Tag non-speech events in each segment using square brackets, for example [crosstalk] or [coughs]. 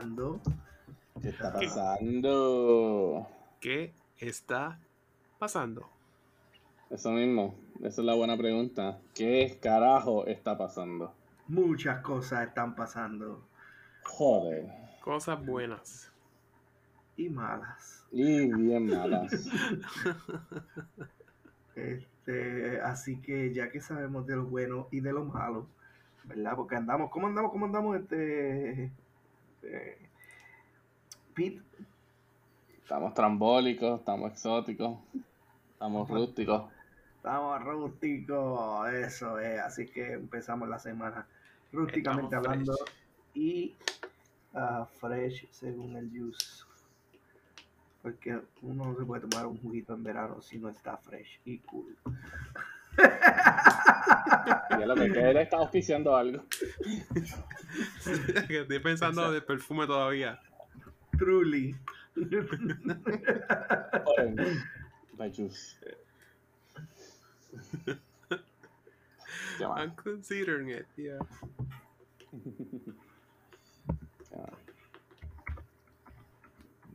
pasando. ¿Qué está pasando? ¿Qué está pasando? Eso mismo, esa es la buena pregunta. ¿Qué carajo está pasando? Muchas cosas están pasando. Joder. Cosas buenas. Y malas. Y bien malas. [laughs] Este, así que ya que sabemos de lo bueno y de lo malo, ¿verdad? Porque andamos, ¿cómo andamos? ¿Cómo andamos? Este, este Pete. Estamos trambólicos, estamos exóticos, estamos rústicos. Estamos rústicos, eso es. Así que empezamos la semana rústicamente hablando y uh, fresh según el juice. Porque uno no se puede tomar un juguito en verano si no está fresh y cool. [laughs] Y lo que él está auspiciando algo. [laughs] Estoy pensando del perfume todavía. Truly. My juice. I'm considering it, yeah.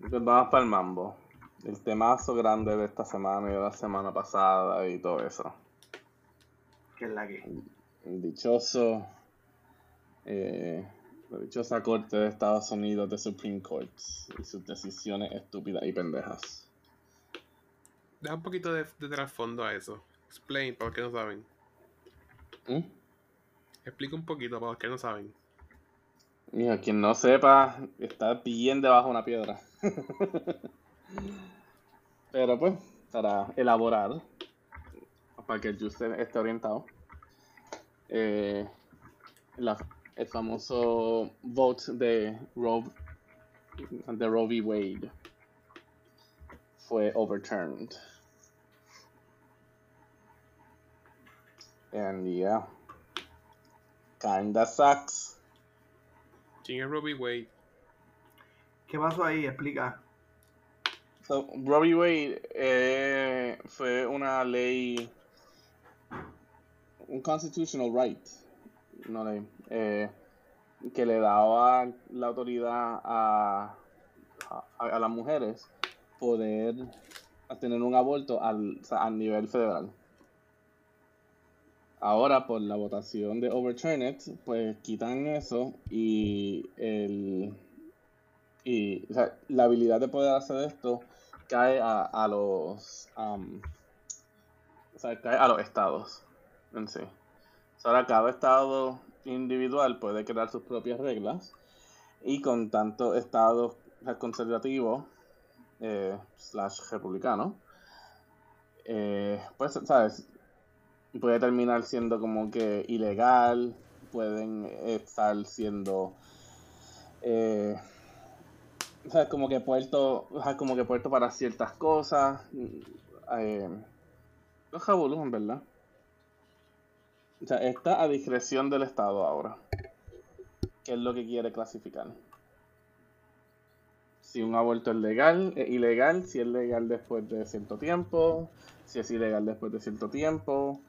Entonces vamos para el mambo. El temazo grande de esta semana y de la semana pasada y todo eso. Que es la que. El dichoso. Eh, la dichosa corte de Estados Unidos de Supreme Court y sus decisiones estúpidas y pendejas. Da un poquito de, de trasfondo a eso. Explain para los que no saben. ¿Mm? Explica un poquito para los que no saben. Mira, quien no sepa, está bien debajo de una piedra. [laughs] Pero pues, para elaborar, para que el juice esté orientado, eh, la, el famoso vote de Roe, de Roe v. Wade fue overturned. And yeah, kinda sucks. ¿Quién es Robbie Wade? ¿Qué pasó ahí? Explica. So, Robbie Wade eh, fue una ley, un constitutional right, eh, que le daba la autoridad a, a, las mujeres poder tener un aborto al, o sea, a nivel federal. Ahora, por la votación de Overturn It, pues quitan eso y el y la habilidad de poder hacer esto cae a, a los um, o sea, cae a los estados en sí. Ahora cada estado individual puede crear sus propias reglas y con tanto estado conservativo eh, slash republicano eh, pues sabes puede terminar siendo como que ilegal, pueden estar siendo eh, sea, como que puerto, como que para ciertas cosas. Eh, los jabulos, en verdad. O sea, está a discreción del Estado ahora. ¿Qué es lo que quiere clasificar? Si un aborto es legal, ilegal, si es legal después de cierto tiempo, si es ilegal después de cierto tiempo.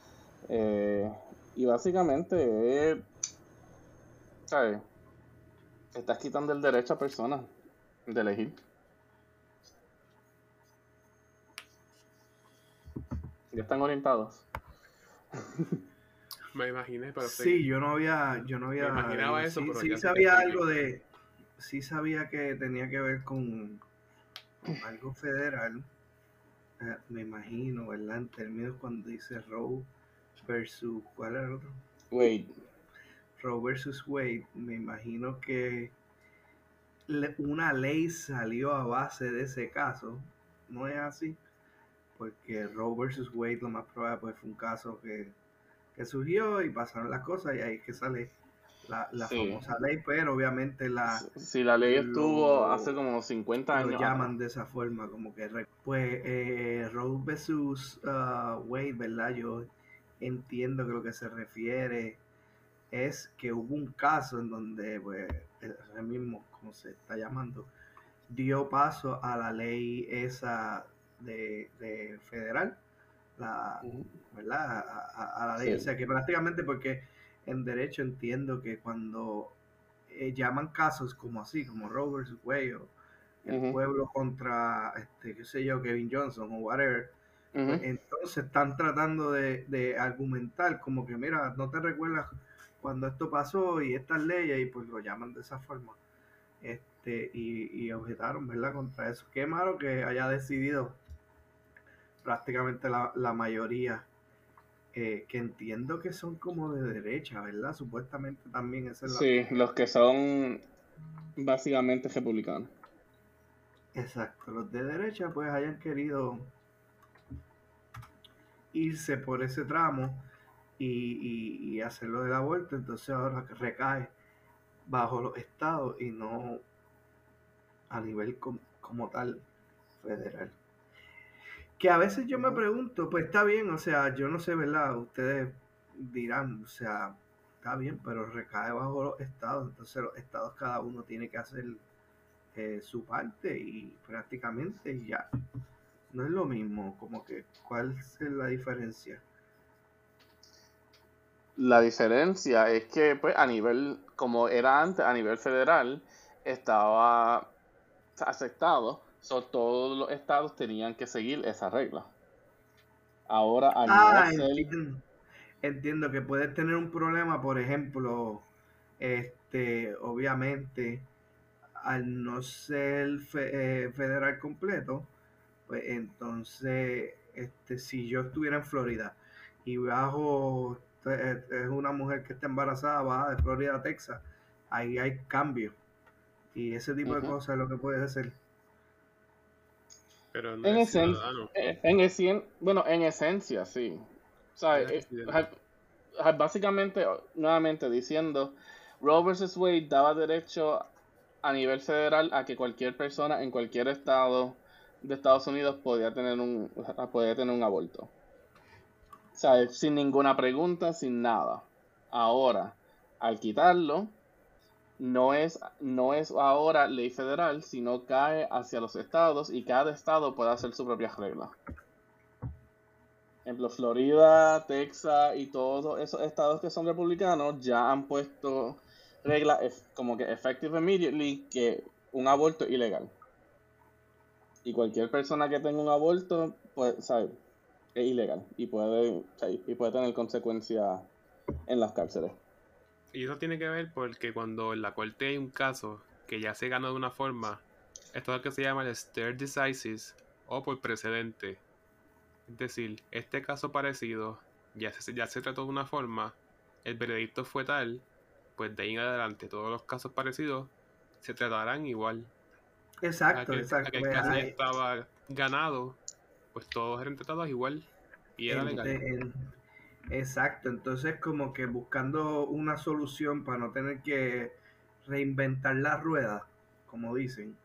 Eh, y básicamente, ¿sabes? Estás quitando el derecho a personas de elegir. Ya están orientados. [laughs] Me imaginé, pero Sí, yo no había, yo no había. Me imaginaba eso, sí, pero sí sabía algo de, sí sabía que tenía que ver con, con algo federal. Eh, me imagino, ¿verdad? En términos cuando dice Roe versus, ¿cuál era el otro? Wait, Roe versus Wade, me imagino que le- una ley salió a base de ese caso, ¿no es así? Porque Roe versus Wade lo más probable pues, fue un caso que, que surgió y pasaron las cosas y ahí es que sale la, la Sí. famosa ley, pero obviamente la si la ley estuvo hace como 50 años. lo llaman de esa forma, como que pues eh, Roe versus uh, Wade, ¿verdad? Yo entiendo que lo que se refiere es que hubo un caso en donde, pues, el mismo, como se está llamando, dio paso a la ley esa de, de federal, la. ¿verdad? A, a- a la ley, Sí. o sea que prácticamente porque en derecho entiendo que cuando eh, llaman casos como así, como Roe vs. Wade o el pueblo contra, este, qué sé yo, Kevin Johnson o whatever, pues, entonces están tratando de, de argumentar como que, mira, no te recuerdas cuando esto pasó y estas leyes, y pues lo llaman de esa forma. Este, y, y objetaron, ¿verdad? Contra eso. Qué malo que haya decidido prácticamente la, la mayoría, eh, que entiendo que son como de derecha, ¿verdad? Supuestamente también es la... Sí, los que son básicamente republicanos. Exacto, los de derecha pues hayan querido irse por ese tramo y, y, y hacerlo del aborto, entonces ahora recae bajo los estados y no a nivel com- como tal federal. Que a veces yo me pregunto, pues está bien, o sea, yo no sé, ¿verdad? Ustedes dirán, o sea, está bien, pero recae bajo los estados, entonces los estados cada uno tiene que hacer eh, su parte y prácticamente ya no es lo mismo, como que cuál es la diferencia. La diferencia es que, pues, a nivel, como era antes, a nivel federal, estaba aceptado, so, todos los estados tenían que seguir esa regla. Ahora, al Ah, no ser, entiendo, entiendo que puedes tener un problema, por ejemplo, este, obviamente, al no ser fe- eh, federal completo, pues entonces, este, si yo estuviera en Florida y bajo, eh, es una mujer que está embarazada, baja de Florida a Texas, ahí hay cambio. Y ese tipo de cosas es lo que puedes hacer. Pero no en es en esen- bueno, en esencia, sí. O sea, Es eh, básicamente, nuevamente diciendo, Roe vs. Wade daba derecho a nivel federal a que cualquier persona en cualquier estado de Estados Unidos podía tener un, podía tener un aborto. O sea, sin ninguna pregunta, sin nada. Ahora, al quitarlo, no es, no es ahora ley federal, sino cae hacia los estados y cada estado puede hacer su propia regla. Ejemplo, Florida, Texas y todos esos estados que son republicanos ya han puesto reglas como que effective immediately que un aborto es ilegal. Y cualquier persona que tenga un aborto, pues, ¿sabe? es ilegal y puede, y puede tener consecuencias en las cárceles. Y eso tiene que ver porque cuando en la corte hay un caso que ya se ganó de una forma, esto es lo que se llama el stare decisis o por precedente. Es decir, este caso parecido ya se, ya se trató de una forma, el veredicto fue tal, pues de ahí en adelante todos los casos parecidos se tratarán igual. Exacto, Aquel, exacto. aquel Pues, caso ya estaba ganado, pues todos eran tratados igual y era legal. Exacto, entonces como que buscando una solución para no tener que reinventar la rueda, como dicen,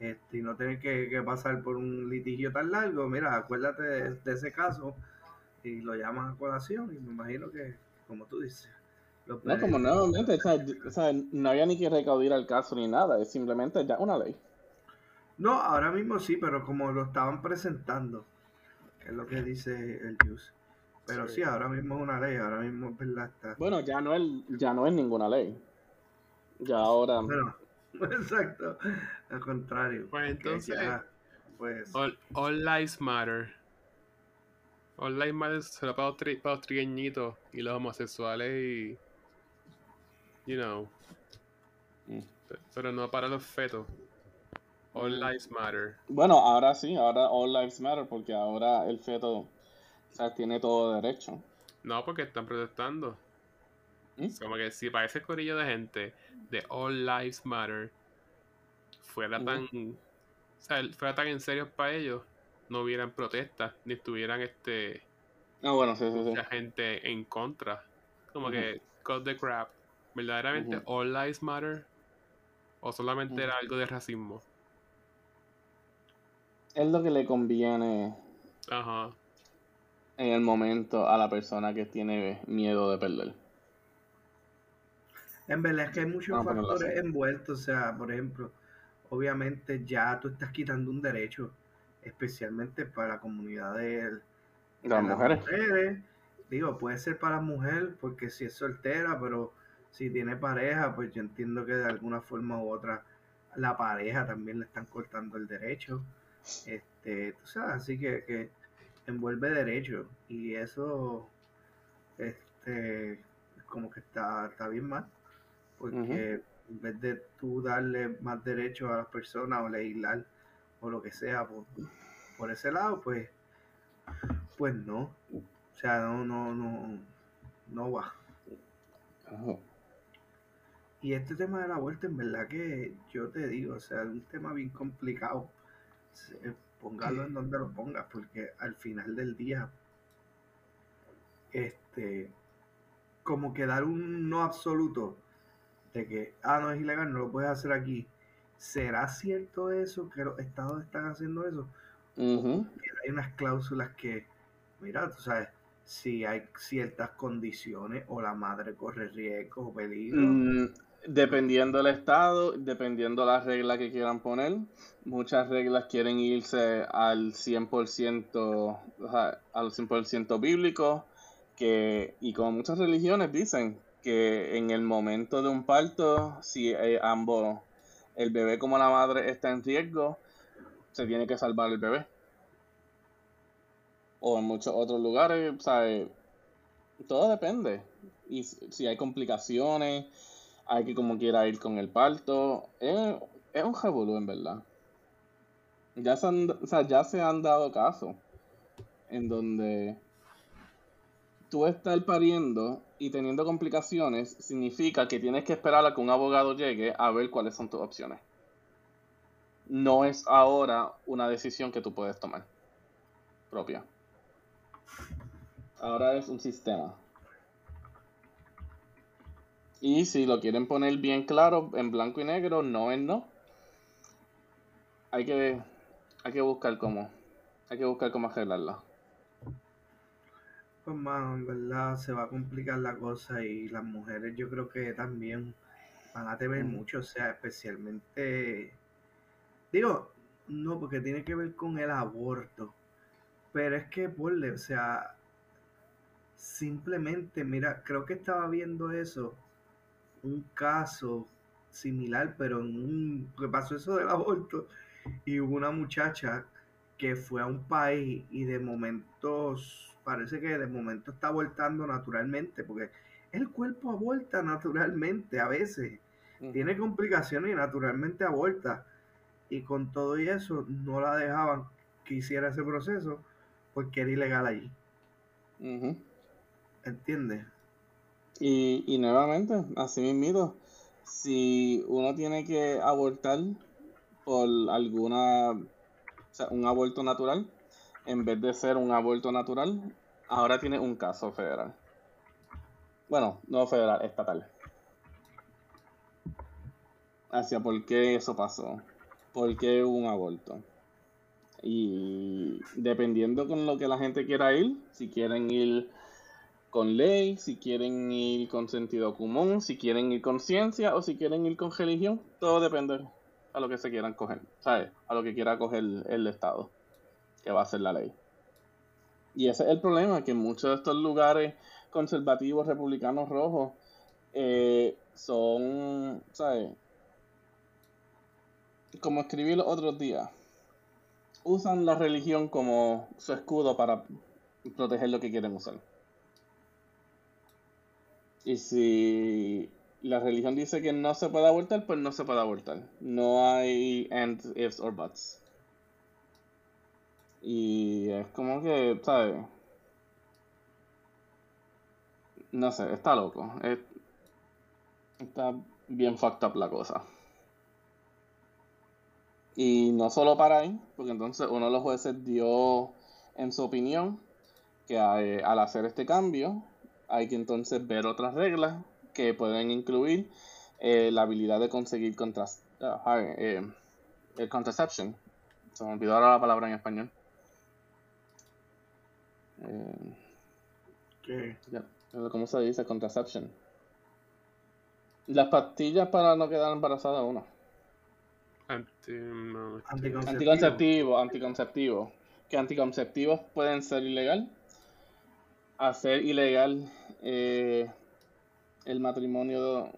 este, y no tener que, que pasar por un litigio tan largo, mira, acuérdate de, de ese caso y lo llaman a colación y me imagino que, como tú dices, No, como nuevamente, o sea, no había ni que recaudir al caso ni nada, es simplemente ya una ley. No, ahora mismo sí, pero como lo estaban presentando, que es lo que dice el Juice. Pero sí. Sí. ahora mismo es una ley, ahora mismo es verdad está. Bueno, ya no es, ya no es ninguna ley. Ya ahora, Bueno, [laughs] exacto, al contrario. Pues entonces- ya, pues, All, all lives matter. All lives matter solo para los, tri- para los trigueñitos y los homosexuales y. You know. Mm. pe- Pero no para los fetos. All Mm. lives matter. bueno, ahora sí, ahora all lives matter porque ahora el feto, o sea, tiene todo derecho. No, porque están protestando. ¿Mm? Como que si para ese corillo de gente de All Lives Matter fuera tan. O sea, fuera tan en serio para ellos, no hubieran protestas, ni estuvieran este. Ah, bueno, sí, sí, sí. mucha gente en contra. Como que, cut the crap. ¿Verdaderamente all lives matter? ¿O solamente era algo de racismo? Es lo que le conviene Ajá. En el momento a la persona que tiene miedo de perder. en verdad es que hay muchos Vamos factores envueltos. O sea, por ejemplo, obviamente ya tú estás quitando un derecho, especialmente para la comunidad de, Las mujeres. mujeres, digo, puede ser para mujer, porque si es soltera, pero si tiene pareja, pues yo entiendo que de alguna forma u otra la pareja también le están cortando el derecho. Este, tú sabes, así que, que envuelve derecho y eso este como que está, está bien mal porque en vez de tú darle más derechos a las personas o legislar o lo que sea por, por ese lado pues pues no. O sea no no no no va. Y este tema de la vuelta en verdad que yo te digo o sea es un tema bien complicado póngalo en donde lo pongas, porque al final del día, este, como que dar un no absoluto de que, ah, no es ilegal, no lo puedes hacer aquí. ¿Será cierto eso, que los estados están haciendo eso? Hay unas cláusulas que, mira, tú sabes, si hay ciertas condiciones o la madre corre riesgo o peligro. Mm, Dependiendo del estado, dependiendo las reglas que quieran poner, muchas reglas quieren irse al 100%, al 100% bíblico, que, y como muchas religiones dicen que en el momento de un parto, si eh, ambos, el bebé como la madre está en riesgo, se tiene que salvar el bebé. O en muchos otros lugares, todo depende. Y si hay complicaciones, hay que como quiera ir con el parto. Es, un revolú, en verdad. Ya se, han, ya se han dado casos en donde tú estar pariendo y teniendo complicaciones significa que tienes que esperar a que un abogado llegue a ver cuáles son tus opciones. No es ahora una decisión que tú puedes tomar propia. Ahora es un sistema. Y si lo quieren poner bien claro, en blanco y negro, no es no. Hay que, hay que buscar cómo. Hay que buscar cómo arreglarla. Pues mano, en verdad se va a complicar la cosa y las mujeres yo creo que también van a temer mucho, o sea, especialmente, digo, no, porque tiene que ver con el aborto, pero es que, porle, o sea, simplemente, mira, creo que estaba viendo eso un caso similar, pero en un que pasó eso del aborto y hubo una muchacha que fue a un país y de momentos parece que de momento está abortando naturalmente porque el cuerpo aborta naturalmente a veces. Tiene complicaciones y naturalmente aborta. Y con todo y eso no la dejaban que hiciera ese proceso porque era ilegal allí. ¿entiendes? Y, y nuevamente, así mismo, si uno tiene que abortar por alguna, o sea, un aborto natural, en vez de ser un aborto natural, ahora tiene un caso federal. Bueno, no federal, estatal. Hacia por qué eso pasó, por qué hubo un aborto. Y dependiendo con lo que la gente quiera ir, si quieren ir con ley, si quieren ir con sentido común, si quieren ir con ciencia o si quieren ir con religión, todo depende a lo que se quieran coger, ¿sabes? A lo que quiera coger el Estado, que va a ser la ley. Y ese es el problema, que muchos de estos lugares conservativos, republicanos rojos, eh, son, ¿sabes? Como escribí los otros días, usan la religión como su escudo para proteger lo que quieren usar. Y si la religión dice que no se puede abortar, pues no se puede abortar. No hay ands, ifs or buts. Y es como que, ¿sabes? No sé, está loco. está bien fucked up la cosa. Y no solo para ahí, porque entonces uno de los jueces dio en su opinión que al hacer este cambio, hay que entonces ver otras reglas que pueden incluir eh, la habilidad de conseguir contras ah, eh, el contraception. Se me olvidó ahora la palabra en español. Eh, ¿Qué? ¿Cómo se dice? Contraception. Las pastillas para no quedar embarazada uno. anticonceptivo. anticonceptivo, anticonceptivo. Que anticonceptivos pueden ser ilegal hacer ilegal eh, el matrimonio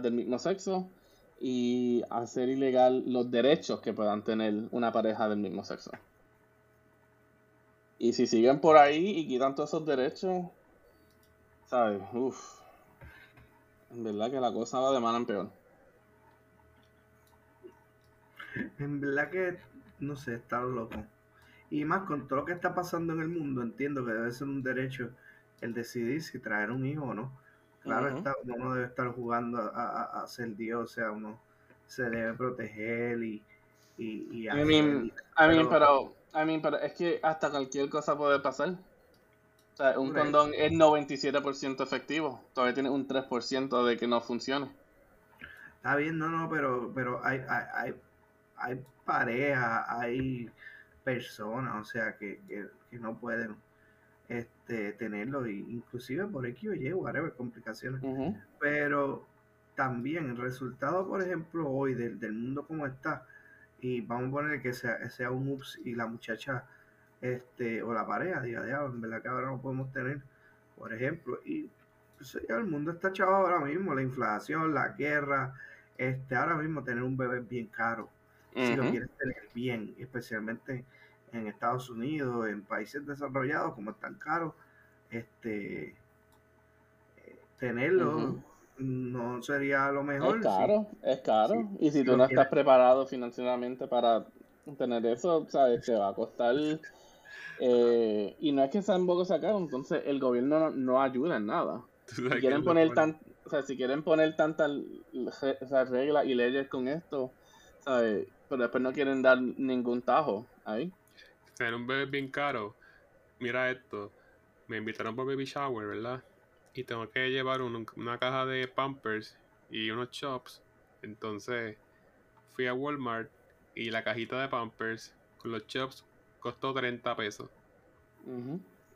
del mismo sexo y hacer ilegal los derechos que puedan tener una pareja del mismo sexo. Y si siguen por ahí y quitan todos esos derechos, ¿sabes? En verdad que la cosa va de mal en peor. En verdad que, no sé, está loco. Y más con todo lo que está pasando en el mundo, entiendo que debe ser un derecho el decidir si traer un hijo o no. Claro, está, uno no debe estar jugando a, ser Dios, o sea, uno se debe proteger y, y, y I mean, pero, I mean, pero es que hasta cualquier cosa puede pasar. O sea, un condón es 97% efectivo. Todavía tiene un 3% de que no funcione. Está bien, no, no, pero, pero hay, hay, hay, hay parejas, hay personas, o sea, que, que, que no pueden este, tenerlo, inclusive por X o Y, whatever, complicaciones. Pero también el resultado, por ejemplo, hoy del, del, mundo como está, y vamos a poner que sea, sea un ups y la muchacha este, o la pareja diga, diablo, en verdad que ahora no podemos tener, por ejemplo, y pues, ya el mundo está chavo ahora mismo, la inflación, la guerra, este, ahora mismo tener un bebé es bien caro, si lo quieres tener bien, especialmente en Estados Unidos, en países desarrollados, como es tan caro, este, tenerlo no sería lo mejor. Es caro, es caro. y si tú no estás preparado financieramente para tener eso, sabes, te va a costar. Eh, y no es que sea un poco sacado, entonces el gobierno no, ayuda en nada. Si quieren poner tan, o sea, si quieren poner tantas reglas y leyes con esto, ¿sabes? pero después no quieren dar ningún tajo ahí tener un bebé bien caro, mira esto, me invitaron por baby shower, ¿verdad? Y tengo que llevar una caja de pampers y unos chops. Entonces fui a Walmart y la cajita de pampers con los chops costó 30 pesos.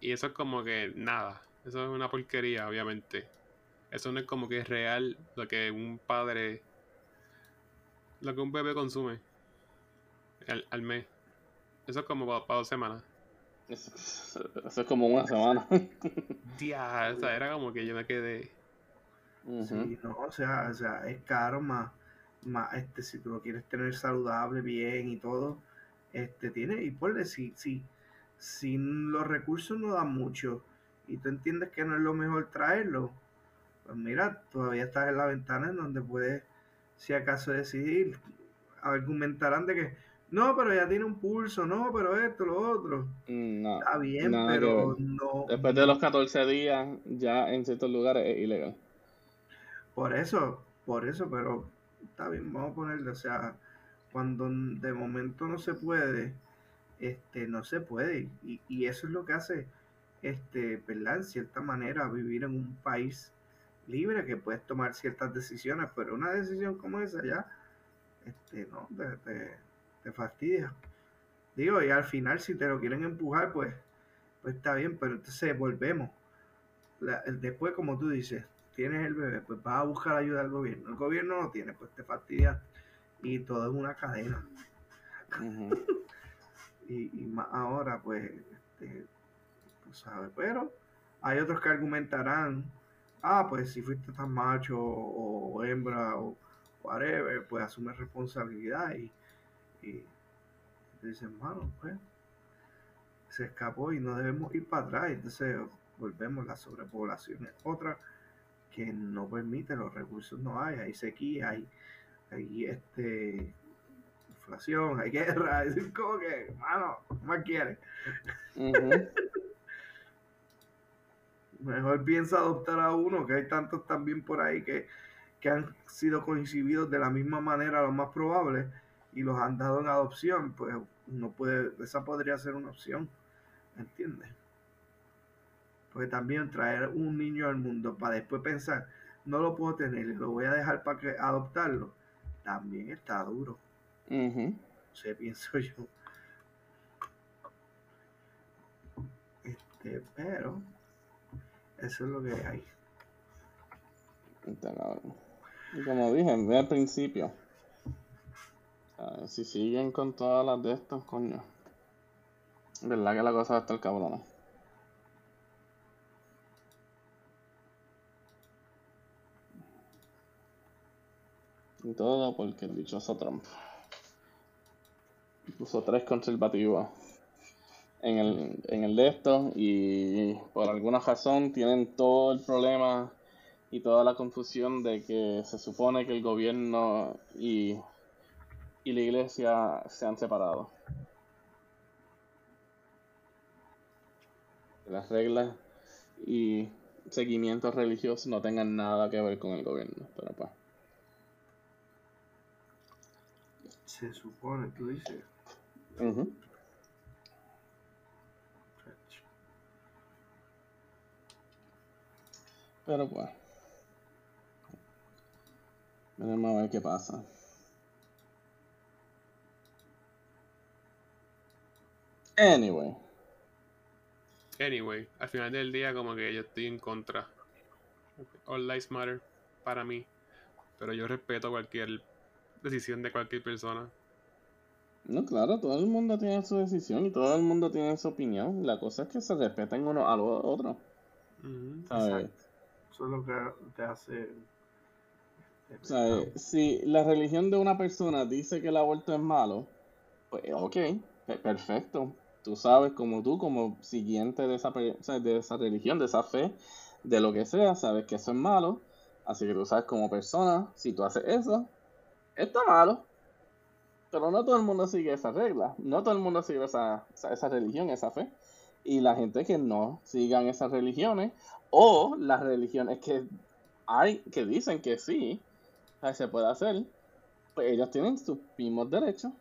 Y eso es como que nada. Eso es una porquería, obviamente. Eso no es como que es real lo que un padre, lo que un bebé consume al mes. Eso es como para, dos semanas. Eso, es como una semana. [laughs] Tía, o sea, era como que yo me quedé. Sí, no, o sea, o sea, es caro más, más, este, si tú lo quieres tener saludable, bien y todo, este, tiene, y por si, si, si los recursos no dan mucho y tú entiendes que no es lo mejor traerlo, pues mira, todavía estás en la ventana en donde puedes, si acaso decidir, argumentarán de que no, pero ya tiene un pulso, no, pero esto, lo otro. Mm, no, Está bien, pero no. Después de los 14 días, ya en ciertos lugares es ilegal. Por eso, por eso, pero está bien, vamos a ponerle, o sea, cuando de momento no se puede, este, no se puede. Y, y eso es lo que hace, este, ¿verdad? En cierta manera, vivir en un país libre que puedes tomar ciertas decisiones, pero una decisión como esa ya, este, no, de te fastidia. Digo, y al final si te lo quieren empujar, pues, pues está bien, pero entonces volvemos. después, como tú dices, tienes el bebé, pues vas a buscar ayuda al gobierno. El gobierno no tiene, pues te fastidia. Y todo es una cadena. [laughs] y, más ahora, pues, este, tú sabes, pero hay otros que argumentarán, ah, pues si fuiste tan macho o, o hembra o whatever, pues asume responsabilidad y y dicen, mano, pues se escapó y no debemos ir para atrás. Entonces volvemos, la sobrepoblación es otra que no permite, los recursos no hay, hay sequía, hay, hay este inflación, hay guerra, [laughs] es como que, mano, más quiere. Mejor piensa adoptar a uno, que hay tantos también por ahí que, que han sido coincididos de la misma manera, lo más probable, y los han dado en adopción, pues no puede, esa podría ser una opción, ¿entiendes? Porque también traer un niño al mundo para después pensar, no lo puedo tener, lo voy a dejar para que adoptarlo, también está duro. Uh Se [laughs] pienso yo. Este, pero eso es lo que hay. Y como dije al principio, Ah, a ver si siguen con todas las de estas, coño. ¿Verdad que la cosa va a estar cabrona? Y todo porque el dichoso Trump puso tres conservativos en el, en el de estos y por alguna razón tienen todo el problema y toda la confusión de que se supone que el gobierno y y la iglesia se han separado. Las reglas y seguimientos religiosos no tengan nada que ver con el gobierno, pero pues. Se supone, tú dices. Ujú. Pero pues. Veremos a ver qué pasa. Anyway. Anyway, al final del día como que yo estoy en contra. All lives matter para mí. Pero yo respeto cualquier decisión de cualquier persona. No, claro, todo el mundo tiene su decisión y todo el mundo tiene su opinión. La cosa es que se respeten uno a los otros. Ujú. ¿sabes? Exacto. Eso es lo que te hace. O sea, si la religión de una persona dice que el aborto es malo, pues ok, pe- perfecto. Tú sabes, como tú, como siguiente de esa, de esa religión, de esa fe, de lo que sea, sabes que eso es malo. Así que tú sabes como persona, si tú haces eso, está malo. Pero no todo el mundo sigue esa regla, no todo el mundo sigue esa, esa, religión, esa fe. Y la gente que no sigan esas religiones, o las religiones que hay, que dicen que sí, se puede hacer, pues ellos tienen sus mismos derechos.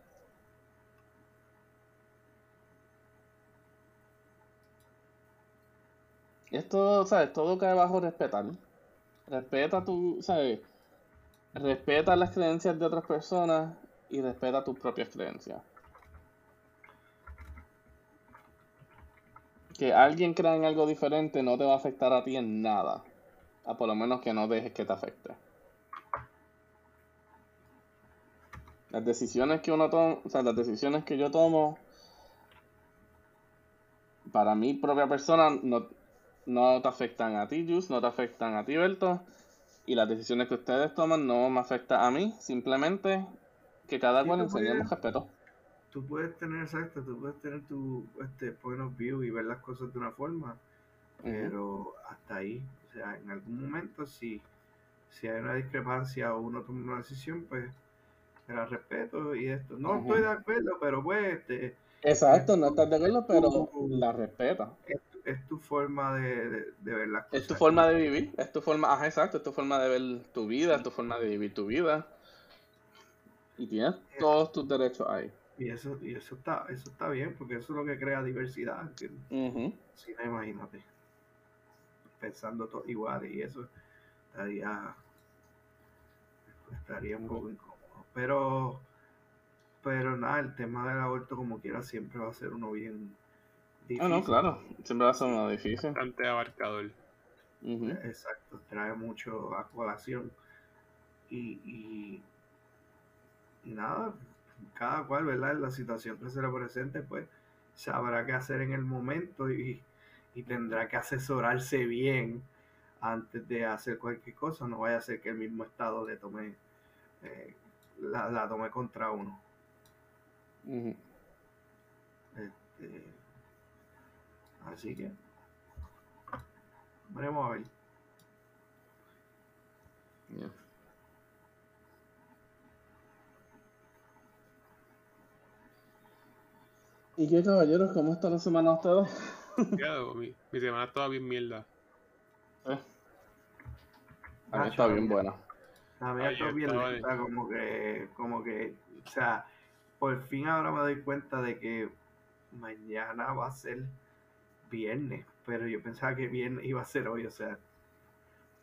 Esto, ¿sabes? Todo cae bajo respetar. Respeta tu, ¿sabes? Respeta las creencias de otras personas y respeta tus propias creencias. Que alguien crea en algo diferente no te va a afectar a ti en nada. A por lo menos que no dejes que te afecte. Las decisiones que uno toma, o sea, las decisiones que yo tomo, para mi propia persona, no, no te afectan a ti, Jus, no te afectan a ti, Berto. Y las decisiones que ustedes toman no me afectan a mí, simplemente que cada Sí, cual enseñemos respeto. Tú puedes tener, exacto, tú puedes tener tu este, point of view y ver las cosas de una forma, pero hasta ahí. O sea, en algún momento, si, si hay una discrepancia o uno toma una decisión, pues te la respeto y esto. No Ujú. estoy de acuerdo, pero pues este, Exacto, no estás de acuerdo, pero Uh. la respeta. Es, tu forma de, de- de ver las cosas. Es tu forma de vivir, es tu forma, ajá, exacto, es tu forma de ver tu vida, es tu forma de vivir tu vida. Y tienes todos tus derechos ahí. Y eso, y eso está, eso está bien, porque eso es lo que crea diversidad. que si no, imagínate. Pensando todos iguales y eso estaría estaría un poco incómodo. Pero pero nada, el tema del aborto como quiera siempre va a ser uno bien Ah, no, claro, siempre va a ser uno difícil. Bastante abarcador. Exacto, trae mucho a colación. Y, y, y nada, cada cual, ¿verdad? En la situación que se le presente, pues sabrá qué hacer en el momento y, y tendrá que asesorarse bien antes de hacer cualquier cosa. No vaya a ser que el mismo Estado le tome, eh, la, la tome contra uno. Este, así que, veremos a ver. Ya. ¿Y qué caballeros? ¿Cómo está la semana de ustedes? [laughs] Ya, mi, mi semana estaba bien mierda. Eh, A mí Ah, está bien buena. A mí Ay, esto yo es bien lenta, como que, como que, o sea, por fin ahora me doy cuenta de que mañana va a ser viernes, pero yo pensaba que viernes iba a ser hoy, o sea,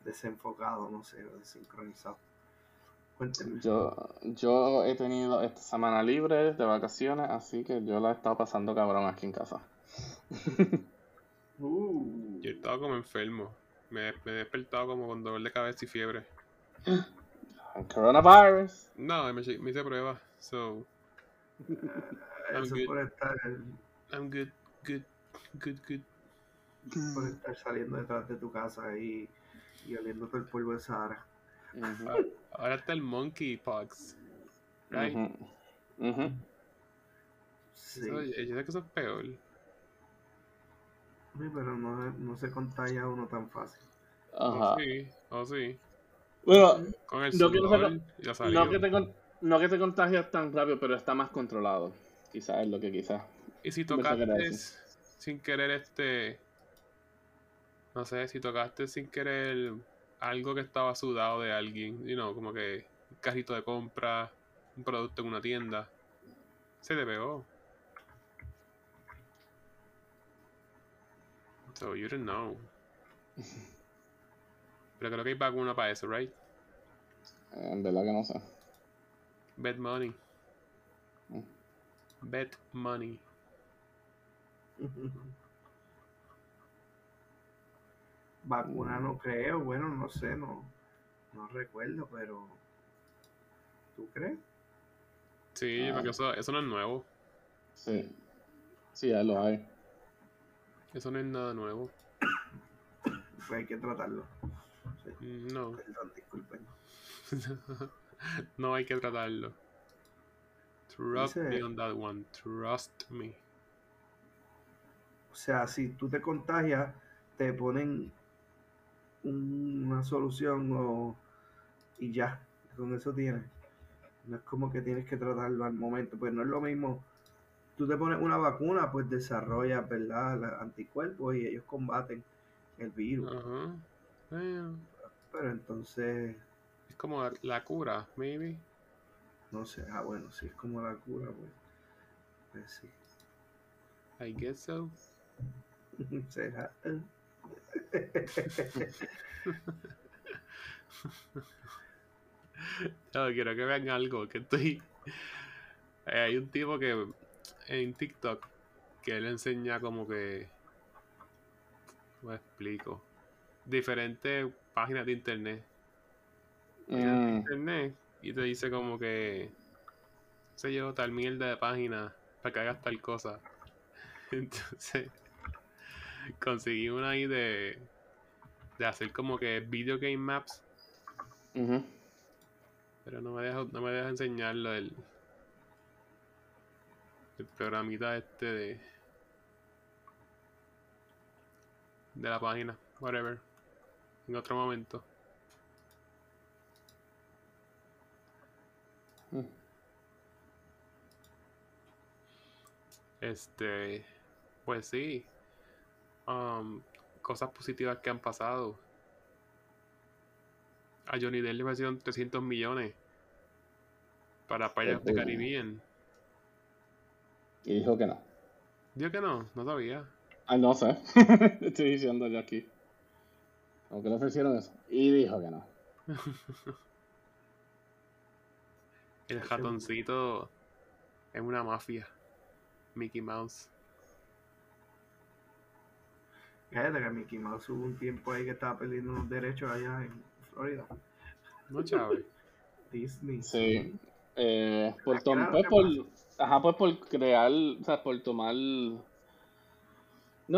desenfocado, no sé, desincronizado. Cuéntenme. Yo, yo he tenido esta semana libre de vacaciones, así que yo la he estado pasando cabrón aquí en casa. Uh, Yo estaba como enfermo. Me, me he despertado como con dolor de cabeza y fiebre. Coronavirus. No, me, me hice prueba. So, I'm eso good. por estar, I'm good, good, good, good. por estar saliendo detrás de tu casa y, y oliendo todo el polvo de Sahara. Ujú, Ahora está el monkeypox. Right? ujú. Sí, Eso- yo sé que eso es peor. Sí, pero no, no se contagia uno tan fácil. Ajá. Oh, sí, oh, sí. Bueno, Con el No sudor, salió. no que, te, no que te contagias tan rápido, pero está más controlado. Quizás es lo que quizás. Y si que tocaste. Sin querer este. No sé, si tocaste sin querer algo que estaba sudado de alguien, you know, como que un carrito de compra, un producto en una tienda, se te pegó. So you don't know. [laughs] Pero creo que hay vacuna para eso, right? eh, En verdad que no sé. Bet money. Mm. Bet money. Vacuna no creo, bueno, no sé, no, no recuerdo, pero ¿tú crees? Sí, Ah. porque eso, eso no es nuevo. Sí. Sí, ya lo hay. Eso no es nada nuevo. [coughs] Pues hay que tratarlo. Sí, Mm, No. perdón, disculpen. [laughs] no hay que tratarlo. Trust Dice- me on that one. Trust me. O sea, si tú te contagias, te ponen un- una solución o, y ya, con eso tienes. No es como que tienes que tratarlo al momento, pues no es lo mismo. Tú te pones una vacuna, pues desarrollas, ¿verdad? Los anticuerpos y ellos combaten el virus. Pero entonces, es como la, la cura, maybe. no sé, ah, bueno, si es como la cura, pues, pues sí. I guess so. Será. [laughs] No, quiero que vean algo, que estoy... Eh, hay un tipo que en TikTok que él enseña como que... ¿Cómo explico? Diferentes páginas de internet. Mm, internet y te dice como que no sé yo tal mierda de página para que hagas tal cosa [laughs] entonces conseguí una ahí de de hacer como que video game maps pero no me deja no me deja enseñarlo el el programita este de de la página whatever en otro momento Mm. Este, pues sí. Um, cosas positivas que han pasado. A Johnny Depp le ofrecieron 300 millones para Pirates the Oh. Caribbean. Y dijo que no. Digo que no, no sabía. Ah, no sé. [laughs] Estoy diciendo yo aquí. Como que le ofrecieron eso. Y dijo que no. [laughs] El ratoncito es una mafia. Mickey Mouse. Fíjate que Mickey Mouse hubo un tiempo ahí que estaba perdiendo unos derechos allá en Florida. No, Chávez. Disney. Sí. Eh, por, Ah, tom- pues ¿qué por, ajá, pues por crear, o sea, por tomar, no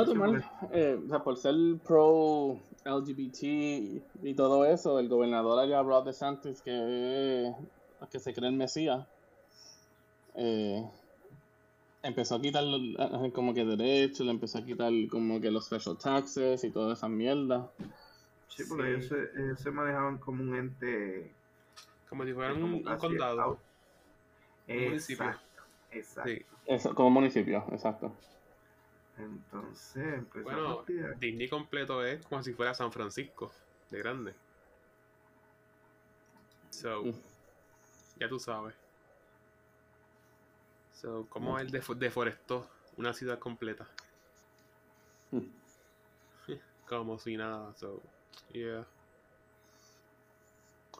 tomar, eh, o sea, por ser pro LGBT y, y todo eso, el gobernador allá, Rod DeSantis, que, que se cree el Mesías, eh, empezó a quitar los- como que derechos, le empezó a quitar como que los special taxes y toda esa mierda. Sí, porque Sí. Ellos, se, ellos se manejaban como un ente. Como si fuera como un, condado. Un municipio. Exacto. Exacto. Sí. Eso, como municipio, exacto. Entonces empezó a Bueno. Disney completo es como si fuera San Francisco, de grande. So, Mm. ya tú sabes. So, como él defo- deforestó una ciudad completa. [laughs] Como si nada, so, yeah.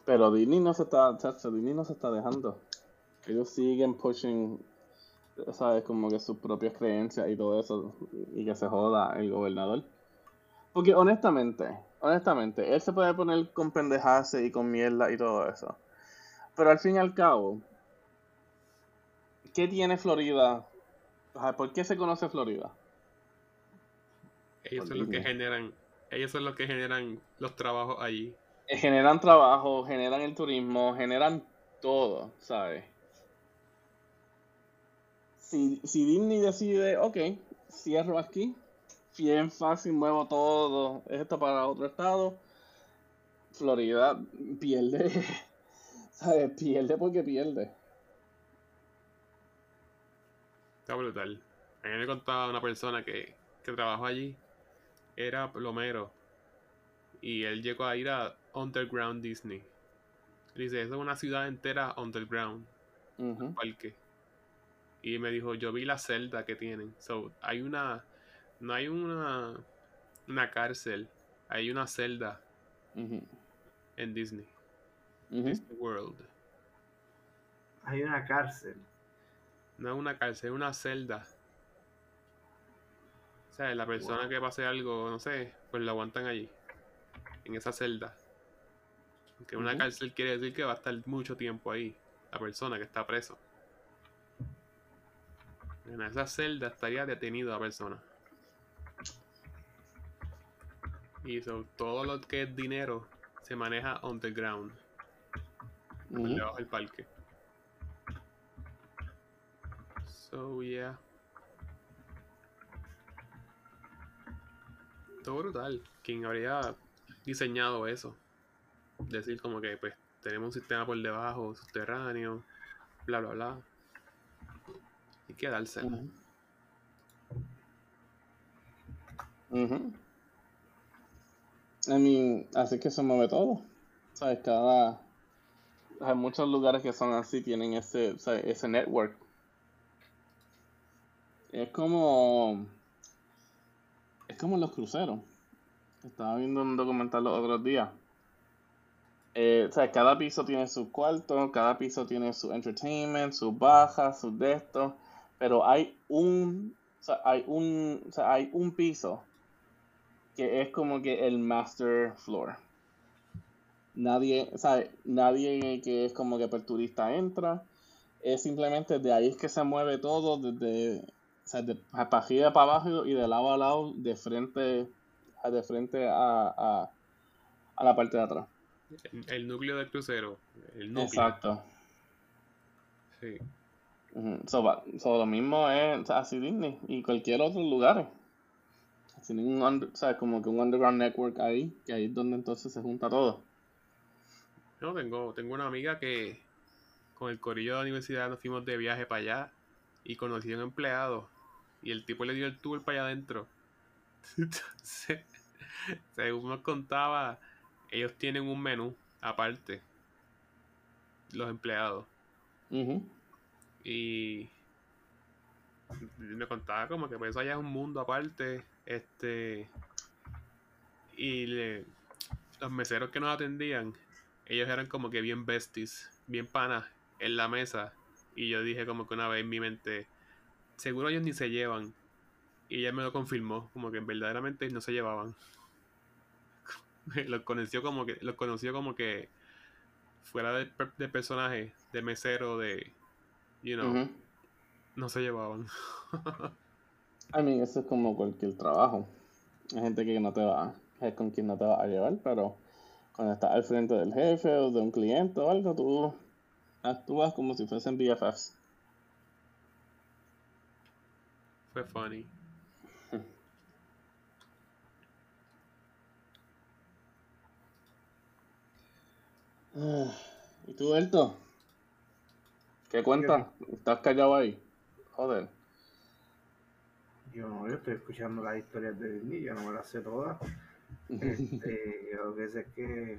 Pero Disney no se está, chacho, Disney no se está dejando. Ellos siguen pushing, sabes, como que sus propias creencias y todo eso, y que se joda el gobernador. Porque honestamente, honestamente, él se puede poner con pendejarse y con mierda y todo eso. Pero al fin y al cabo, ¿qué tiene Florida? O sea, ¿Por qué se conoce Florida? Ellos son los que generan, ellos son los que generan los trabajos allí. generan trabajo, generan el turismo, generan todo, ¿sabes? Si, si Disney decide, ok, cierro aquí, bien fácil, muevo todo esto para otro estado, Florida pierde, [laughs] ¿sabes? Pierde porque pierde. Está brutal. A mí me contaba una persona que, que trabajó allí, era plomero, y él llegó a ir a Underground Disney. Dice, eso es una ciudad entera underground, Ujú, parque. Y me dijo, yo vi la celda que tienen. So, hay una, no hay una, una cárcel, hay una celda en Disney, ujú. Disney World. Hay una cárcel. No es una cárcel, es una celda. O sea, la persona Wow. que pase algo, no sé, pues lo aguantan allí, en esa celda. Que una cárcel quiere decir que va a estar mucho tiempo ahí, la persona que está preso. En esa celda estaría detenido la persona. Y todo lo que es dinero se maneja underground, por Ujú. debajo del parque. So, yeah. Todo brutal. ¿Quién habría diseñado eso? Decir como que pues tenemos un sistema por debajo, subterráneo, bla bla bla. Y quedarse. Ujú. Ujú. I mean, así que se mueve todo. ¿Sabes? Cada. Hay muchos lugares que son así, tienen ese, ese network. Es como. Es como los cruceros. Estaba viendo un documental los otros días. Eh, o sea, cada piso tiene su cuarto, cada piso tiene su entertainment, sus bajas, sus de estos, pero hay un, o sea, hay un, o sea, hay un piso que es como que el master floor. Nadie, o sea, nadie que es como que el turista entra, es simplemente de ahí es que se mueve todo, desde, o sea, de para arriba para abajo y de lado a lado, de frente, a- de frente a, a, a la parte de atrás. El, el núcleo del crucero. El núcleo. Exacto. Sí. So, so, lo mismo es así Disney y cualquier otro lugar. Tienen un under- o sea, como que un underground network ahí, que ahí es donde entonces se junta todo. No, tengo, tengo una amiga que con el corillo de la universidad nos fuimos de viaje para allá y conocí a un empleado y el tipo le dio el tour para allá adentro. [laughs] Entonces, según nos contaba, ellos tienen un menú aparte, los empleados. Y me contaba como que pues eso allá es un mundo aparte. Este. Y le- los meseros que nos atendían, ellos eran como que bien besties, bien panas en la mesa. Y yo dije como que una vez en mi mente, seguro ellos ni se llevan. Y ella me lo confirmó, como que verdaderamente no se llevaban. [laughs] los conoció como que, los conoció como que fuera de, de personaje, de mesero, de you know, no se llevaban. [laughs] I mean, eso es como cualquier trabajo. Hay gente que no te va, es con quien no te va a llevar, pero cuando estás al frente del jefe o de un cliente o algo, tú actúas como si fuesen BFFs. Fue funny. [sighs] ¿Y tú, Berto? ¿Qué cuentas? ¿Estás callado ahí? Joder. Yo no, yo estoy escuchando las historias de Disney, yo no me las sé todas. [laughs] Este, lo que sé es que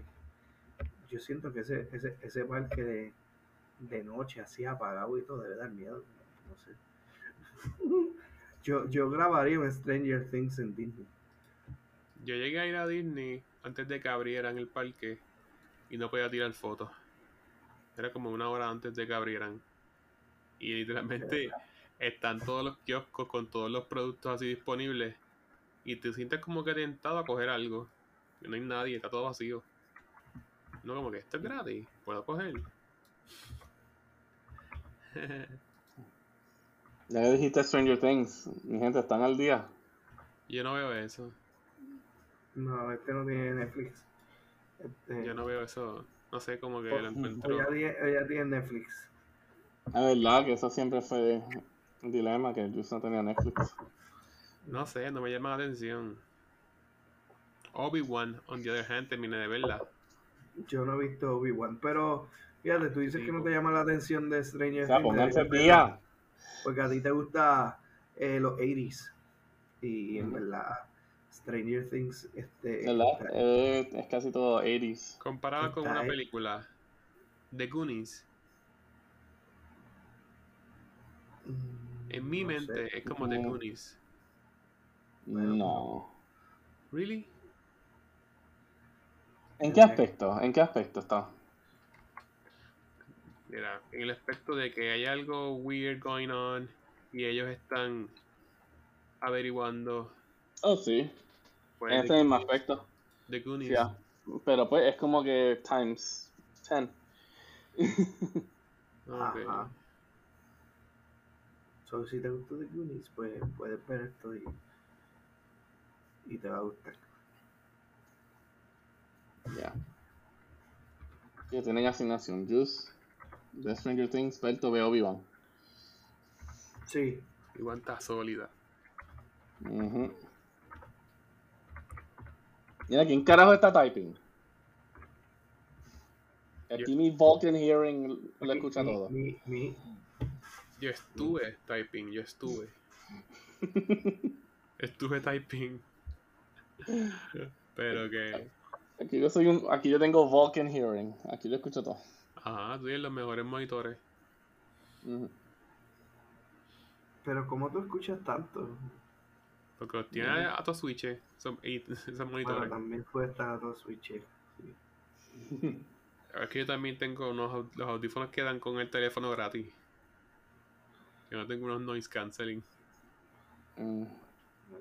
yo siento que ese, ese, ese parque de, de noche así apagado y todo debe dar miedo. No sé. Yo, yo grabaría un Stranger Things en Disney. Yo llegué a ir a Disney antes de que abrieran el parque y no podía tirar fotos. Era como una hora antes de que abrieran. Y literalmente están todos los kioscos con todos los productos así disponibles. Y te sientes como que tentado a coger algo. Y no hay nadie, está todo vacío. No, como que esto es gratis, puedo coger. [laughs] Ya que dijiste Stranger Things, mi gente, ¿están al día? Yo no veo eso. No, este no tiene Netflix. Este, Yo no veo eso. No sé, como que o- lo o encuentro. ya tiene, o tiene Netflix. Es verdad que eso siempre fue un dilema, que Juice no tenía Netflix. No sé, no me llama la atención. Obi-Wan, on the other hand, terminé de verla. Yo no he visto Obi-Wan, pero fíjate, tú dices Sí, que no po. te llama la atención de O Stranger sea, Things, pónganse al deberías día. Porque a ti te gusta eh, los 80s. Y en verdad, Stranger Things, este. ¿Verdad? está- Eh, es casi todo 80s. Comparado con una ahí. película, The Goonies, mm, en mi no mente sé. es como The. Goonies. Bueno, No. ¿Really? ¿En qué aspecto? ¿En qué aspecto está? Mira, en el aspecto de que hay algo weird going on y ellos están averiguando. Oh, sí. Pues, En The ese mismo Goonies- aspecto. The Goonies. Pero pues es como que times 10. [laughs] Ok. Ajá. So, si te gusta The Goonies, pues puedes ver esto y, y te va a gustar. Ya. Que tienen asignación. Juice, The Stranger Things, Berto, veo Obi-Wan. Sí, Igual está sólida. Ujú. Mira, ¿quién carajo está typing? Aquí mi Vulcan Hearing lo escucha mi, todo. Mi, mi, Yo estuve typing, yo estuve. [laughs] Estuve typing. Pero que. Aquí yo soy un, aquí yo tengo Vulcan Hearing. Aquí lo escucho todo. Ajá, tú tienes los mejores monitores. Pero ¿cómo tú escuchas tanto? Porque los tienes a tus switches. Son, y, [laughs] esos Bueno, monitores. también puede estar a dos switches. sí. [laughs] Es que yo también tengo unos los audífonos que dan con el teléfono gratis. Yo no tengo unos noise canceling. Mm,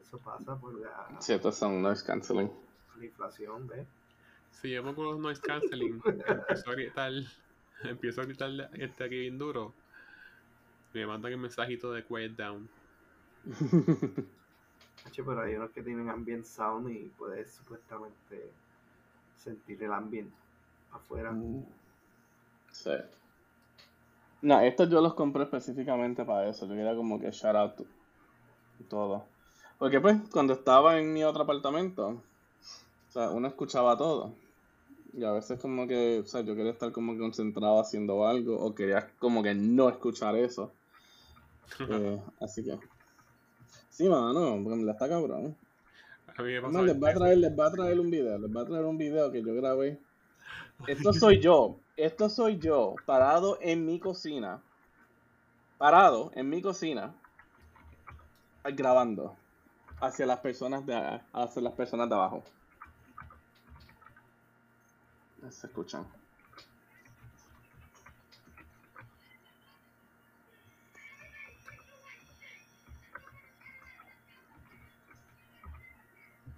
Eso pasa por la, Sí, estos son noise canceling. la inflación, ¿ves? Si yo pongo los noise canceling, [laughs] a gritar, [laughs] empiezo a gritar este aquí bien duro. Me mandan el mensajito de quiet down. [laughs] Che, pero hay unos que tienen ambient sound y puedes supuestamente sentir el ambiente afuera. Mm, Sí. No, estos yo los compré específicamente para eso. Yo quería como que shout out to- todo. Porque pues, cuando estaba en mi otro apartamento, o sea, uno escuchaba todo. Y a veces como que, o sea, yo quería estar como que concentrado haciendo algo, o quería como que no escuchar eso. [laughs] Eh, así que. Sí, mano, porque me la está cabrón. A mí me Además, pasa les va a traer, les va a traer un video, les va a traer un video que yo grabé. Esto soy yo, esto soy yo, parado en mi cocina, parado en mi cocina, grabando hacia las personas de hacia las personas de abajo. Se escuchan.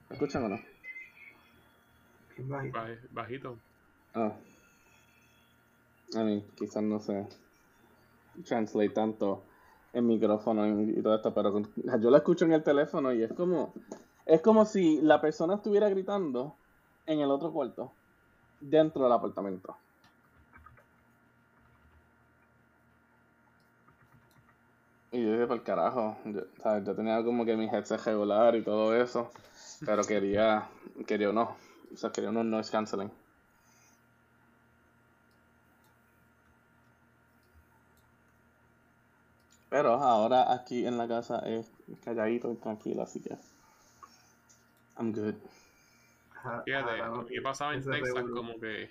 ¿Me escuchan o no? Bajito. Baj- bajito. Ah. A mí, quizás no sé translate tanto en micrófono y, todo esto, pero yo la escucho en el teléfono y es como es como si la persona estuviera gritando en el otro cuarto, dentro del apartamento. Y yo dije, por carajo, yo, ¿sabes? yo tenía como que mi headset regular y todo eso, pero quería, quería uno, o sea, quería unos noise canceling. Pero ahora aquí en la casa es calladito y tranquilo, así que I'm good. Ajá, Fíjate, ahora lo que pasaba en Texas como que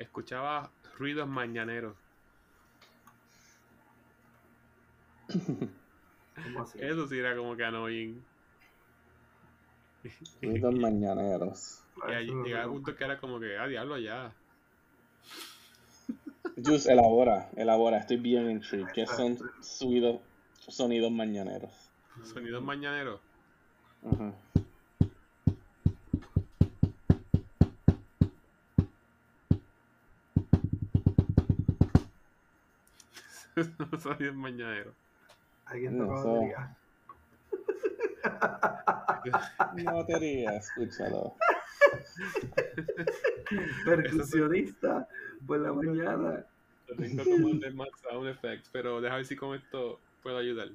escuchaba ruidos mañaneros. [laughs] ¿Cómo así? Eso sí era como que annoying. Ruidos [laughs] mañaneros. Y ahí Eso no llegaba el punto que era como que, ah, diablo, ya. Just elabora, elabora, estoy bien intrigued. ¿Qué son sonidos, sonidos mañaneros? Sonidos mañaneros. [laughs] Ujú. Sonidos mañaneros. Alguien No sé. batería. [laughs] Una batería, escúchalo. [laughs] Percusionista por la mañana. Tengo como el más sound effects, pero deja ver si con esto puedo ayudar.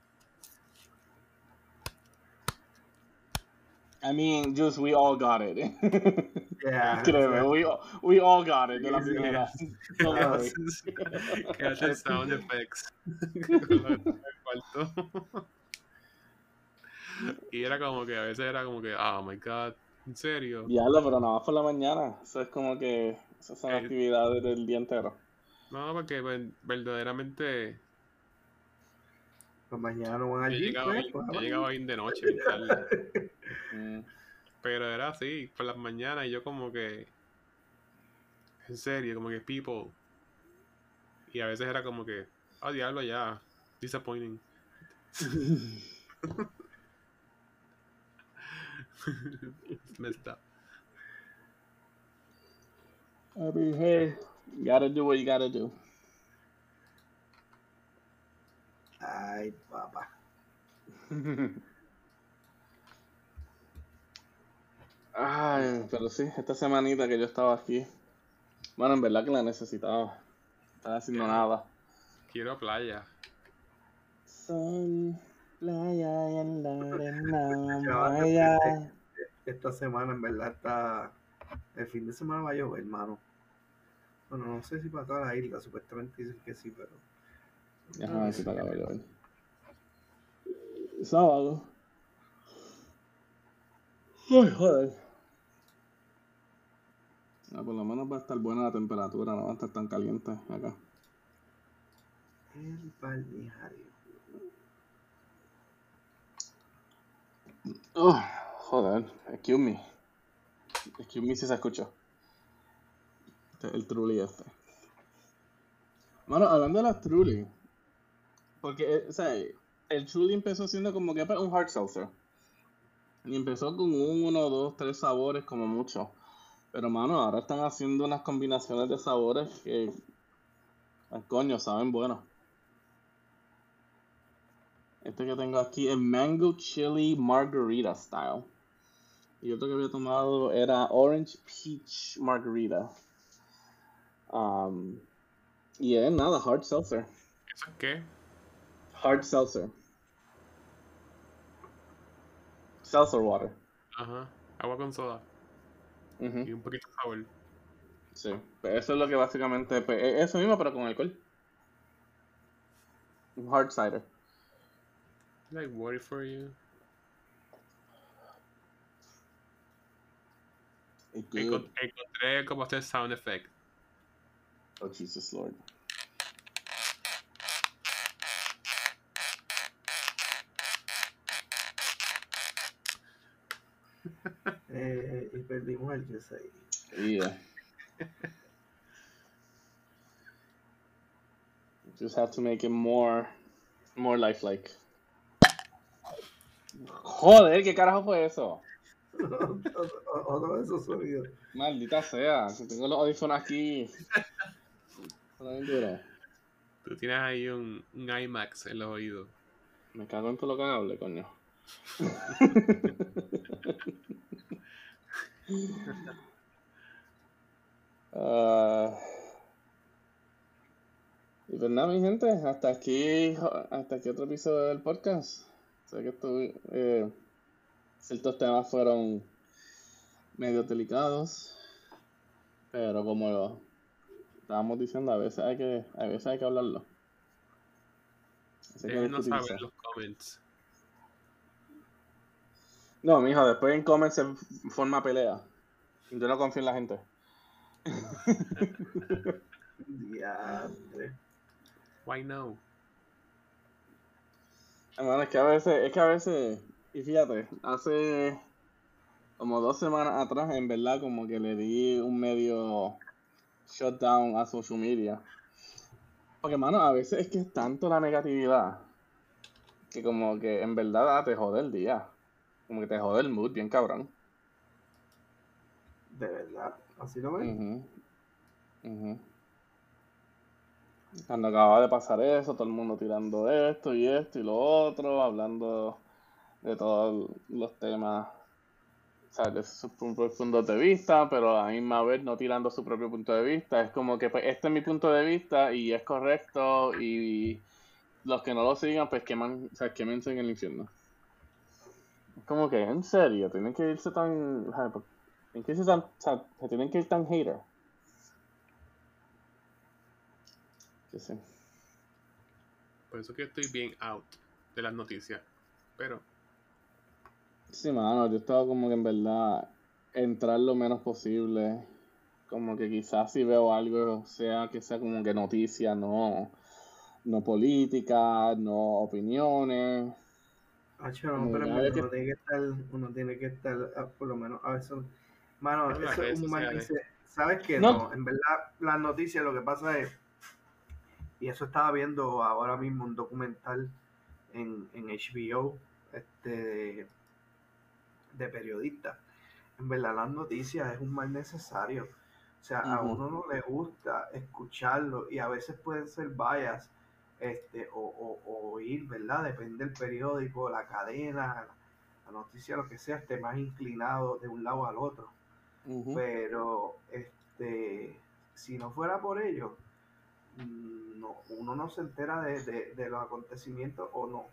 I mean, just we all got it. [laughs] Yeah, Créeme, we, we all got it de la primera. [laughs] No Ah, worry. [laughs] Que hace sound effects. Y era como que a veces era como que, oh my god, ¿en serio? Diablo, pero nada más por la mañana. Eso es como que esas son Eh. actividades del día entero. No, porque pues, verdaderamente Pues mañana no van yo allí. llegaba, pues, bien- pues, yo llegaba bien de noche. Mm. Pero era así, por las mañanas, y yo como que. En serio, como que people. Y a veces era como que. Ah, diablo, ya. Disappointing. It's [laughs] messed up. I mean, hey, you gotta do what you gotta do. Ay, papá. [laughs] Ay, pero sí, esta semanita que yo estaba aquí. Bueno, en verdad que la necesitaba. Estaba haciendo nada. Quiero playa. Sol, playa y en la [laughs] arena, Chaval. Esta semana en verdad está. El fin de semana va a llover, hermano. Bueno, no sé si para toda la isla, supuestamente dicen que sí, pero. Ajá, sí, para acabar de ver. Sábado. Ay, joder. Ah, por lo menos va a estar buena la temperatura, no va a estar tan caliente acá. El balneario. Oh, joder, excuse me. Excuse me si se escucha. Este es el Truly este. Bueno, hablando de las Truly. Porque, eh, o sea, el Truly empezó siendo como que pues, un hard seltzer. Y empezó con un, uno, dos, tres sabores como mucho. Pero, mano, ahora están haciendo unas combinaciones de sabores que... ay, coño, saben bueno. Este que tengo aquí es Mango Chili Margarita Style. Y otro que había tomado era Orange Peach Margarita. Um, y es nada, Hard Seltzer. ¿Eso es qué? Hard Seltzer. Seltzer water. Ajá. Agua con soda. Y un poquito de sabor. Sí, pues eso es lo que básicamente. pues, es eso mismo, pero con alcohol. Un hard cider. Like, worry for you. Encontré cómo hacer sound effect. Oh, Jesus Lord. Eh, y perdimos el USA. Yeah. Just have to make it more, more lifelike. Joder, ¿qué carajo fue eso? [laughs] Otro de esos sonidos. Maldita sea, si tengo los audífonos aquí. Tú tienes ahí un, un IMAX en los oídos. Me cago en todo lo que hable, coño. Ah, y pues nada, mi gente, hasta aquí, hasta aquí otro episodio del podcast. Sé que estuve, eh, ciertos temas fueron medio delicados, pero como lo estábamos diciendo, a veces hay que, a veces hay que hablarlo. Déjenos saber discutirse. en los comments. No, mijo, después en comments se forma pelea. Yo no confío en la gente. [laughs] Why no? Hermano, es que a veces, es que a veces, y fíjate, hace como dos semanas atrás, en verdad, como que le di un medio shutdown a social media. Porque, hermano, a veces es que es tanto la negatividad que como que en verdad te jode el día. Como que te jode el mood, bien cabrón. De verdad. Así lo ujú. Cuando acababa de pasar eso, todo el mundo tirando esto y esto y lo otro, hablando de todos los temas sea, de sus puntos de vista, pero a la misma vez no tirando su propio punto de vista. Es como que pues, este es mi punto de vista y es correcto y los que no lo sigan pues queman, o sea, quemense en el infierno. Como que, en serio, tienen que irse tan... tienen que irse tan, o sea, se tienen que ir tan hater. Sí, sí. Por eso que estoy bien out de las noticias. Pero Sí, mano, yo estaba como que en verdad entrar lo menos posible. Como que quizás si veo algo, sea que sea como que noticia, no, no política, no opiniones. No, Como pero uno, que- tiene que estar, uno tiene que estar, ah, por lo menos, a veces, mano, En eso es un mal ¿sabes qué? No. No. en verdad, las noticias, lo que pasa es, y eso estaba viendo ahora mismo un documental en, en HBO, este, de, de periodistas, en verdad las noticias es un mal necesario, o sea, a uno no le gusta escucharlo y a veces pueden ser bias este, o, o, o oír, ¿verdad? Depende del periódico, la cadena, la noticia, lo que sea, esté más inclinado de un lado al otro. Pero, este, si no fuera por ello, mm, no, uno no se entera de, de- de los acontecimientos o no,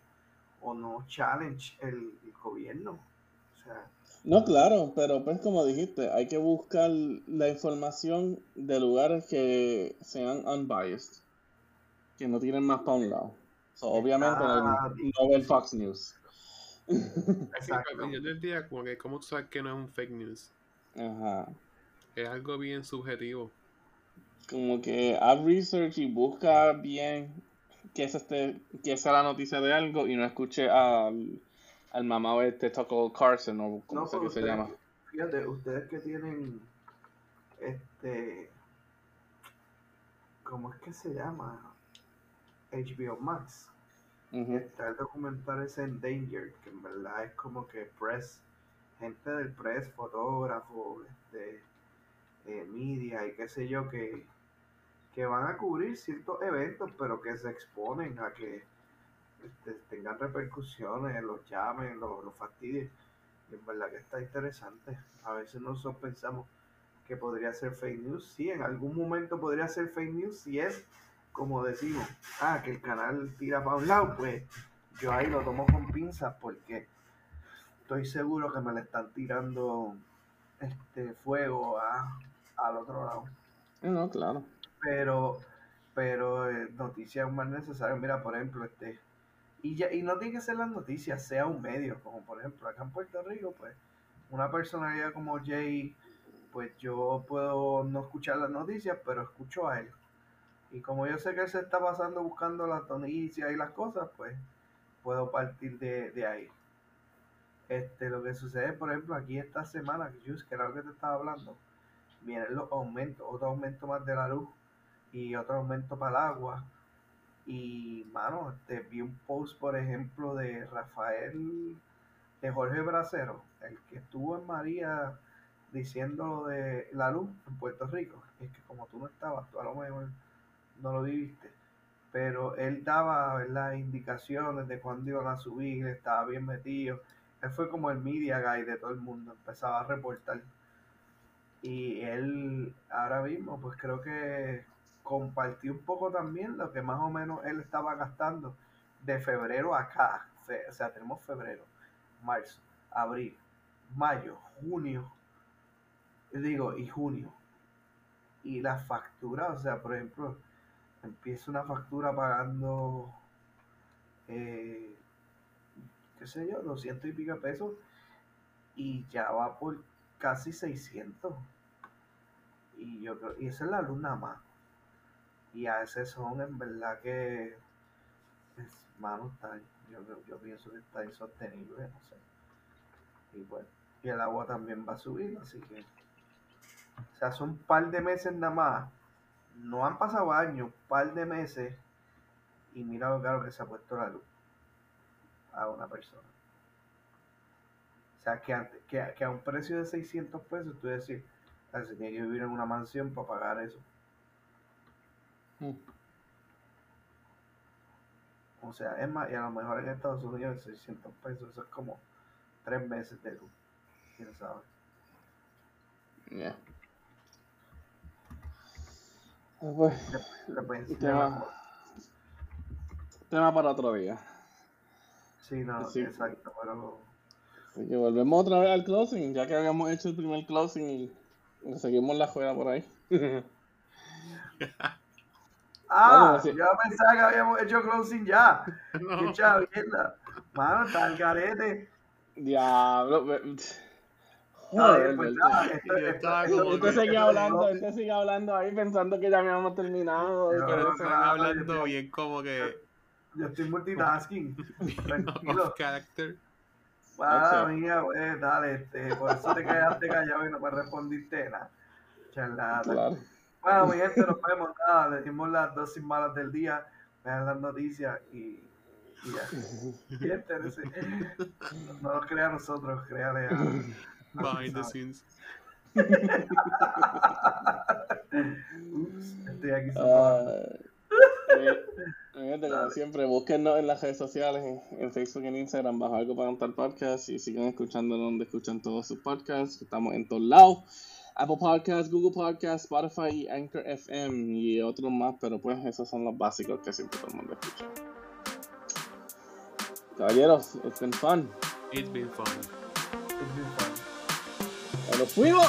o no challenge el, el gobierno. O sea, No, claro, pero pues como dijiste, hay que buscar la información de lugares que sean unbiased, que no tienen más para un lado. So, obviamente Ah, no ver Fox News. [laughs] exacto. al final del día, como que, ¿cómo tú sabes que no es un fake news? Ajá. Es algo bien subjetivo. Como que haz research y busca bien que es este, que sea la noticia de algo y no escuche al, al mamá este Tucker Carlson o como No, pero que se ustedes- llama. Fíjate, ustedes que tienen, este, ¿cómo es que se llama? HBO Max. Ujú. Está el documental ese Endangered, que en verdad es como que press, gente del press, fotógrafos, este, eh, media y qué sé yo, que, que van a cubrir ciertos eventos, pero que se exponen a que este, tengan repercusiones, los llamen, los, los fastidien. Y en verdad que está interesante. A veces nosotros pensamos que podría ser fake news. Sí, en algún momento podría ser fake news si es como decimos, ah, que el canal tira para un lado, pues yo ahí lo tomo con pinzas porque estoy seguro que me le están tirando este fuego a, al otro lado. No, claro. Pero, pero eh, noticias más necesarias, mira, por ejemplo, este, y ya, y no tiene que ser las noticias, sea un medio, como por ejemplo acá en Puerto Rico, pues, una personalidad como Jay, pues yo puedo no escuchar las noticias, pero escucho a él. Y como yo sé que él se está pasando buscando las noticias y las cosas, pues puedo partir de, de ahí. Este, lo que sucede, por ejemplo, aquí esta semana, que era lo que te estaba hablando, vienen los aumentos, otro aumento más de la luz y otro aumento para el agua. Y, mano, este, vi un post, por ejemplo, de Rafael, de Jorge Bracero, el que estuvo en María diciendo lo de la luz en Puerto Rico. Es que como tú no estabas, tú a lo mejor no lo viviste. Pero él daba, ¿verdad?, indicaciones de cuándo iban a subir, estaba bien metido. Él fue como el media guy de todo el mundo, empezaba a reportar. Y él ahora mismo, pues creo que compartió un poco también lo que más o menos él estaba gastando de febrero acá. O sea, tenemos febrero, marzo, abril, mayo, junio, digo, y junio. Y la factura, o sea, por ejemplo, empieza una factura pagando, eh, qué sé yo, 200 y pico pesos y ya va por casi 600. Y yo creo, y esa es la luz nada más. Y a ese son en verdad que es, mano, está, yo, yo- pienso que está insostenible, no sé. Y bueno, y el agua también va a así que, o sea, son un par de meses nada más. No han pasado años, un par de meses, y mira lo caro que se ha puesto la luz a una persona. O sea, que, ante- que, a- que a un precio de 600 pesos, tú decir, "Ah, se tiene que vivir en una mansión para pagar eso. Mm. O sea, es más, y a lo mejor en Estados Unidos 600 pesos, eso es como tres meses de luz. quién sabe. Yeah. Pues, Después, tema, tema para otro día. Sí, no, Sí. exacto, pero Así que volvemos otra vez al closing, ya que habíamos hecho el primer closing y seguimos la juega por ahí. [laughs] Ah, Bueno, sí. yo pensaba que habíamos hecho closing ya. [laughs] No. Qué chavienda. Mano, está el garete. Diablo. Joder, pues nada, Este hablando, este sigue hablando ahí pensando que ya habíamos terminado. Pero- Pero No, están claro, hablando yo- bien como que Yo estoy multitasking. [laughs] Tranquilo. character. Para Ok. mía, pues, dale, este, por eso te quedaste callado y no me respondiste nada. Charlata. Claro. Bueno, mi gente, nos vemos. Nada, le dimos las dosis malas del día. Vean las noticias y, y ya. [laughs] Y entérese. No nos crea a nosotros, créale a. [laughs] Behind the scenes. Ups, estoy aquí Ah, eh, gente, como siempre, búsquennos en las redes sociales, en, en Facebook y en Instagram, bajo algo para contar podcast y sigan escuchando donde escuchan todos sus podcasts. Estamos en todos lados. Apple Podcasts, Google Podcasts, Spotify y Anchor FM y otros más, pero pues esos son los básicos que siempre todo el mundo escucha. Caballeros, it's been fun. It's been fun. It's been fun. ¡Nos fuimos!